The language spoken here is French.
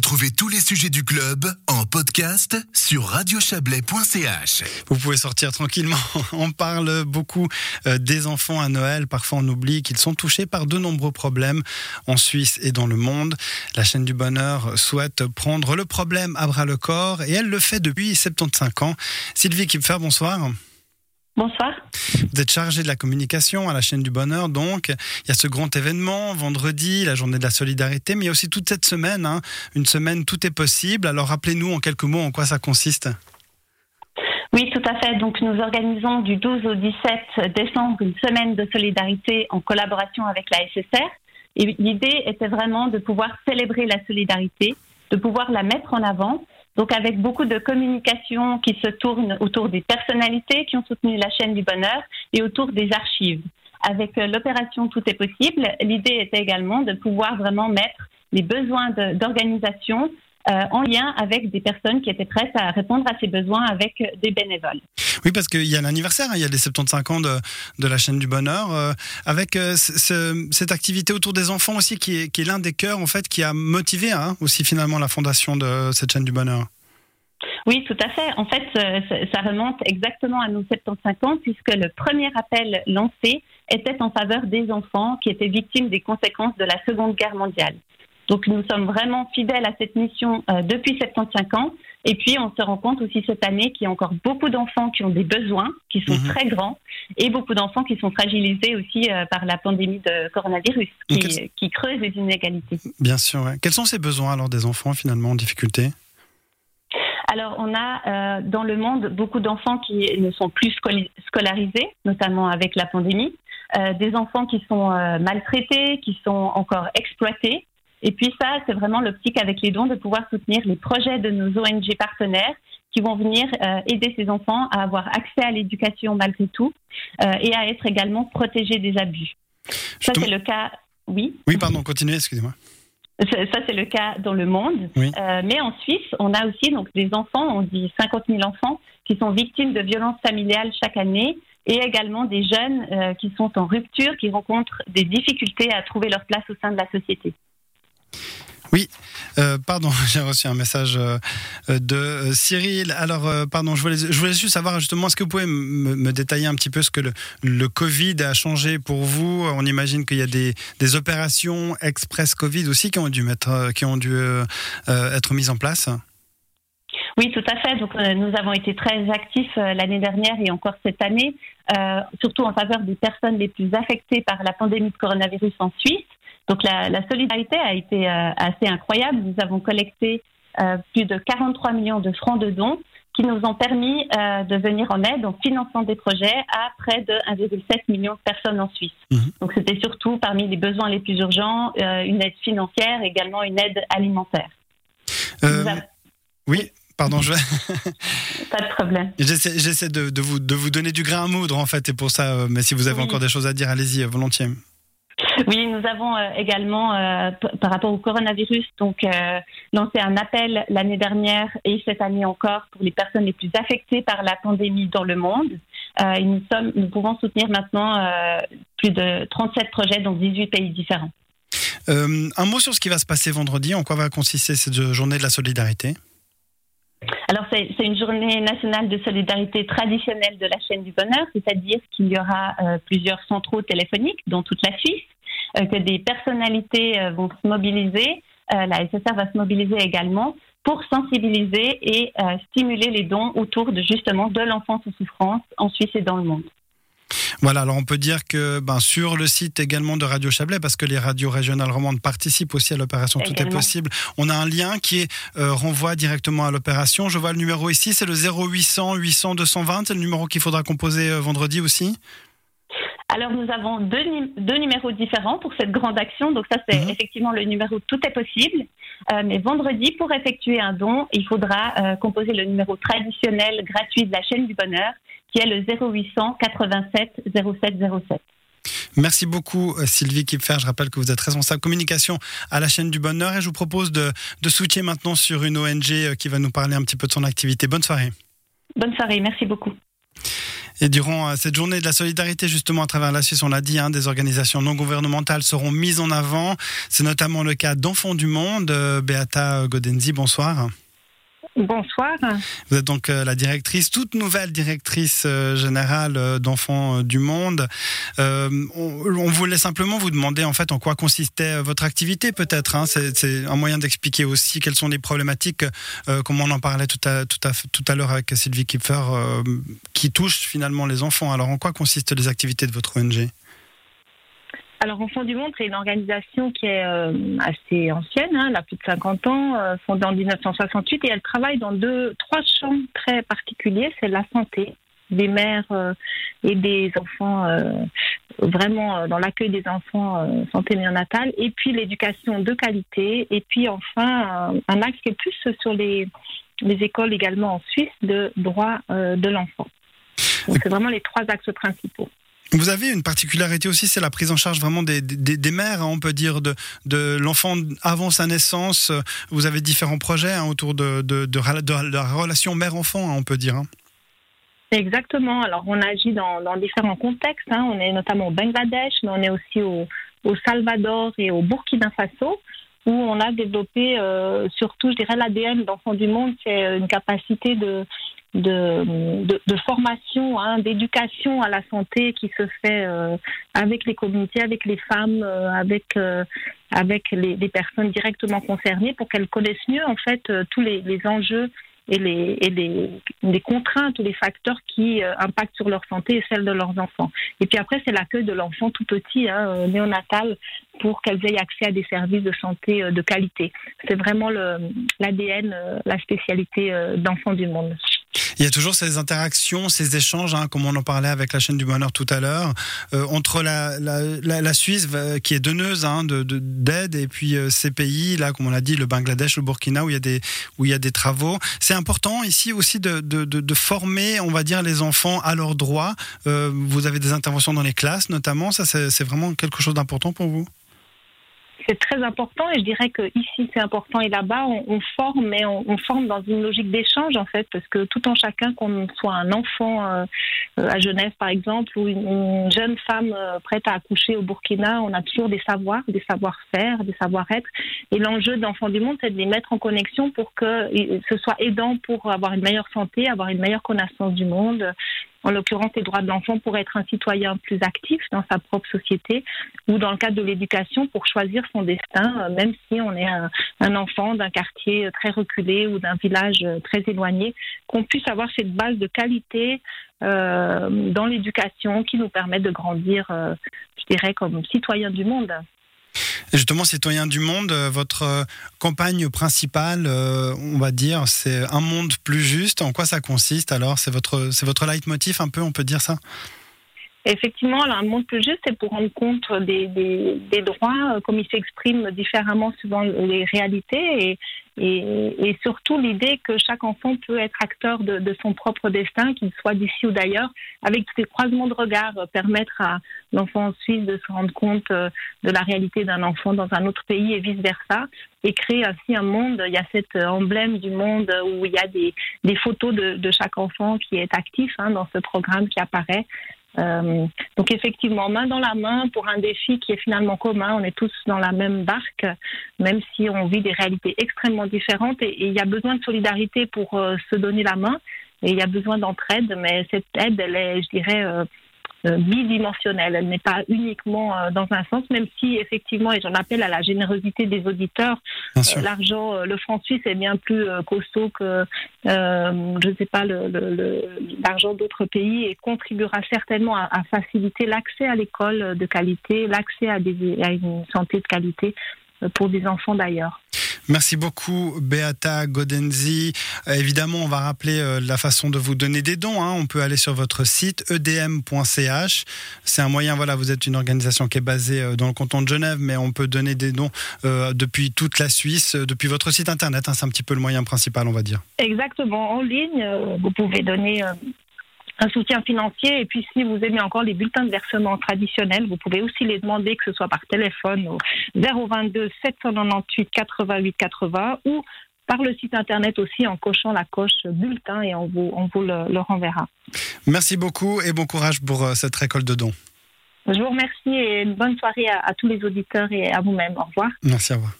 Retrouvez tous les sujets du club en podcast sur radiochablais.ch. Vous pouvez sortir tranquillement. On parle beaucoup euh, des enfants à Noël. Parfois, on oublie qu'ils sont touchés par de nombreux problèmes en Suisse et dans le monde. La chaîne du bonheur souhaite prendre le problème à bras le corps et elle le fait depuis 75 ans. Sylvie Kipfer, bonsoir. Bonsoir. Vous êtes chargé de la communication à la chaîne du bonheur, donc il y a ce grand événement vendredi, la journée de la solidarité, mais il y a aussi toute cette semaine, hein, une semaine tout est possible. Alors rappelez-nous en quelques mots en quoi ça consiste. Oui, tout à fait. Donc nous organisons du 12 au 17 décembre une semaine de solidarité en collaboration avec la SSR. Et l'idée était vraiment de pouvoir célébrer la solidarité, de pouvoir la mettre en avant donc avec beaucoup de communication qui se tourne autour des personnalités qui ont soutenu la chaîne du bonheur et autour des archives. Avec euh, l'opération Tout est possible, l'idée était également de pouvoir vraiment mettre les besoins d'organisation euh, en lien avec des personnes qui étaient prêtes à répondre à ces besoins avec des bénévoles. Oui, parce qu'il y a l'anniversaire, hein, il y a les 75 ans de, de la chaîne du bonheur, euh, avec cette activité autour des enfants aussi qui est, qui est l'un des cœurs en fait qui a motivé hein, aussi finalement la fondation de cette chaîne du bonheur. Oui, tout à fait. En fait, euh, ça remonte exactement à nos 75 ans, puisque le premier appel lancé était en faveur des enfants qui étaient victimes des conséquences de la Seconde Guerre mondiale. Donc nous sommes vraiment fidèles à cette mission euh, depuis 75 ans. Et puis on se rend compte aussi cette année qu'il y a encore beaucoup d'enfants qui ont des besoins, qui sont mhm. très grands, et beaucoup d'enfants qui sont fragilisés aussi euh, par la pandémie de coronavirus, qui, qui creuse les inégalités. Bien sûr. Quels sont ces besoins alors des enfants finalement en difficulté? Alors, on a euh, dans le monde beaucoup d'enfants qui ne sont plus scolarisés, notamment avec la pandémie, euh, des enfants qui sont euh, maltraités, qui sont encore exploités. Et puis ça, c'est vraiment l'optique avec les dons de pouvoir soutenir les projets de nos ONG partenaires qui vont venir aider ces enfants à avoir accès à l'éducation malgré tout et à être également protégés des abus. Ça, c'est le cas. Oui. Oui, pardon, continuez, excusez-moi. Ça, c'est le cas dans le monde. Euh, mais en Suisse, on a aussi donc, des enfants, on dit 50 000 enfants, qui sont victimes de violences familiales chaque année et également des jeunes euh, qui sont en rupture, qui rencontrent des difficultés à trouver leur place au sein de la société. Oui, euh, pardon, j'ai reçu un message euh, de euh, Cyril. Alors, pardon, je voulais, juste savoir justement, est-ce que vous pouvez me, détailler un petit peu ce que le, Covid a changé pour vous? On imagine qu'il y a des, des, opérations express Covid aussi qui ont dû, mettre, qui ont dû être mises en place oui, tout à fait. Donc, nous avons été très actifs l'année dernière et encore cette année, surtout en faveur des personnes les plus affectées par la pandémie de coronavirus en Suisse. Donc la, solidarité a été euh, assez incroyable. Nous avons collecté euh, plus de 43 millions de francs de dons qui nous ont permis euh, de venir en aide en finançant des projets à près de 1,7 million de personnes en Suisse. Mhm. Donc c'était surtout parmi les besoins les plus urgents une aide financière, également une aide alimentaire. Oui. Pardon, je. Pas de problème. J'essaie de, vous, de vous donner du grain à moudre, en fait, et pour ça, mais si vous avez encore des choses à dire, allez-y, volontiers. Oui, nous avons euh, également, euh, par rapport au coronavirus, donc euh, lancé un appel l'année dernière et cette année encore pour les personnes les plus affectées par la pandémie dans le monde. Et nous, sommes, nous pouvons soutenir maintenant plus de 37 projets dans 18 pays différents. un mot sur ce qui va se passer vendredi. En quoi va consister cette journée de la solidarité? Alors, c'est une journée nationale de solidarité traditionnelle de la chaîne du bonheur, c'est-à-dire qu'il y aura plusieurs centraux téléphoniques dans toute la Suisse que des personnalités euh, vont se mobiliser. Euh, la SSR va se mobiliser également pour sensibiliser et stimuler les dons autour de justement de l'enfance en souffrance en Suisse et dans le monde. Voilà, alors on peut dire que ben, sur le site également de Radio Chablais, parce que les radios régionales romandes participent aussi à l'opération Tout est possible, on a un lien qui est, renvoie directement à l'opération. Je vois le numéro ici, c'est le 0800 800 220, c'est le numéro qu'il faudra composer vendredi aussi? Alors nous avons deux, deux, numéros différents pour cette grande action. Donc ça c'est mhm. effectivement le numéro Tout est possible. Euh, mais vendredi, pour effectuer un don, il faudra euh, composer le numéro traditionnel gratuit de la chaîne du bonheur, qui est le 0800 87 07 07. Merci beaucoup euh, Sylvie Kipfer. Je rappelle que vous êtes responsable communication à la chaîne du bonheur et je vous propose de, de switcher maintenant sur une ONG qui va nous parler un petit peu de son activité. Bonne soirée. Bonne soirée, merci beaucoup. Et durant cette journée de la solidarité, justement, à travers la Suisse, on l'a dit, hein, des organisations non gouvernementales seront mises en avant. C'est notamment le cas d'Enfants du Monde. Beata Godenzi, bonsoir. Bonsoir. Vous êtes donc euh, la directrice, toute nouvelle directrice euh, générale euh, d'Enfants du Monde. on, voulait simplement vous demander en fait en quoi consistait votre activité peut-être. Hein. C'est un moyen d'expliquer aussi quelles sont les problématiques, comme on en parlait tout à, tout à, tout à l'heure avec Sylvie Kipfer, qui touchent finalement les enfants. Alors en quoi consistent les activités de votre ONG alors, Enfants du Monde, c'est une organisation qui est euh, assez ancienne, hein, elle a plus de 50 ans, euh, fondée en 1968, et elle travaille dans deux, trois champs très particuliers. C'est la santé des mères euh, et des enfants, vraiment dans l'accueil des enfants, santé néonatale, et puis l'éducation de qualité, et puis enfin un axe qui est plus sur les, les écoles également en Suisse de droit de l'enfant. Donc, c'est vraiment les trois axes principaux. Vous avez une particularité aussi, c'est la prise en charge vraiment des, des, mères, hein, on peut dire, de, de l'enfant avant sa naissance. Vous avez différents projets hein, autour de, de, de, la relation mère-enfant, hein, on peut dire. Exactement. Alors, on agit dans, différents contextes. On est notamment au Bangladesh, mais on est aussi au, au Salvador et au Burkina Faso où on a développé euh, surtout, je dirais, l'ADN d'Enfants du Monde, c'est une capacité de, de, de, formation, hein, d'éducation à la santé qui se fait euh, avec les communautés, avec les femmes, euh, avec euh, avec les, les, personnes directement concernées pour qu'elles connaissent mieux en fait tous les, les, enjeux et, les, et les, les, contraintes ou les facteurs qui impactent sur leur santé et celle de leurs enfants. Et puis après, c'est l'accueil de l'enfant tout petit, hein, néonatal, pour qu'elles aient accès à des services de santé de qualité. C'est vraiment l'ADN, la spécialité d'enfants du monde. Il y a toujours ces interactions, ces échanges, hein, comme on en parlait avec la chaîne du bonheur tout à l'heure, euh, entre la, Suisse euh, qui est donneuse hein, de d'aide et puis euh, ces pays là, comme on l'a dit, le Bangladesh, le Burkina où il y a des où il y a des travaux. C'est important ici aussi de, de, de, former, on va dire, les enfants à leurs droits. vous avez des interventions dans les classes, notamment. Ça, c'est vraiment quelque chose d'important pour vous? C'est très important et je dirais que ici c'est important et là-bas on, forme, mais on, forme dans une logique d'échange en fait, parce que tout en chacun, qu'on soit un enfant euh, à Genève par exemple ou une, jeune femme euh, prête à accoucher au Burkina, on a toujours des savoirs, des savoir-faire, des savoir-être. Et l'enjeu d'Enfants du Monde, c'est de les mettre en connexion pour que ce soit aidant pour avoir une meilleure santé, avoir une meilleure connaissance du monde, en l'occurrence les droits de l'enfant pour être un citoyen plus actif dans sa propre société ou dans le cadre de l'éducation pour choisir son destin, euh, même si on est un, enfant d'un quartier très reculé ou d'un village très éloigné, qu'on puisse avoir cette base de qualité euh, dans l'éducation qui nous permet de grandir, euh, je dirais, comme citoyen du monde. Justement, citoyen du monde, euh, votre euh, campagne principale, euh, on va dire, c'est un monde plus juste. En quoi ça consiste alors? C'est votre, c'est votre leitmotiv un peu, on peut dire ça? Effectivement, un monde plus juste, c'est pour rendre compte des, droits, comme ils s'expriment différemment suivant les réalités, et, surtout l'idée que chaque enfant peut être acteur de, son propre destin, qu'il soit d'ici ou d'ailleurs, avec ces croisements de regards, permettre à l'enfant suisse de se rendre compte euh, de la réalité d'un enfant dans un autre pays et vice-versa, et créer ainsi un monde. Il y a cet emblème du monde où il y a des, photos de, de, chaque enfant qui est actif hein, dans ce programme qui apparaît. Euh, donc effectivement, main dans la main pour un défi qui est finalement commun. On est tous dans la même barque, même si on vit des réalités extrêmement différentes. Et, il y a besoin de solidarité pour euh, se donner la main. Et il y a besoin d'entraide, mais cette aide, elle est, je dirais, euh, bidimensionnelle. Elle n'est pas uniquement euh, dans un sens, même si effectivement, et j'en appelle à la générosité des auditeurs, euh, l'argent, le franc suisse est bien plus costaud que, je ne sais pas, l'argent d'autres pays et contribuera certainement à, faciliter l'accès à l'école de qualité, l'accès à, à une santé de qualité pour des enfants d'ailleurs. Merci beaucoup, Beata Godenzi. Euh, évidemment, on va rappeler euh, la façon de vous donner des dons. Hein. On peut aller sur votre site edm.ch. C'est un moyen, voilà, vous êtes une organisation qui est basée euh, dans le canton de Genève, mais on peut donner des dons depuis toute la Suisse, depuis votre site internet. Hein. C'est un petit peu le moyen principal, on va dire. Exactement. En ligne, vous pouvez donner un soutien financier. Et puis, si vous aimez encore les bulletins de versement traditionnels, vous pouvez aussi les demander, que ce soit par téléphone au 022 798 88 80 ou par le site internet aussi en cochant la coche bulletin et on vous, on vous le, le renverra. Merci beaucoup et bon courage pour euh, cette récolte de dons. Je vous remercie et une bonne soirée à, à tous les auditeurs et à vous-même. Au revoir. Merci, au revoir.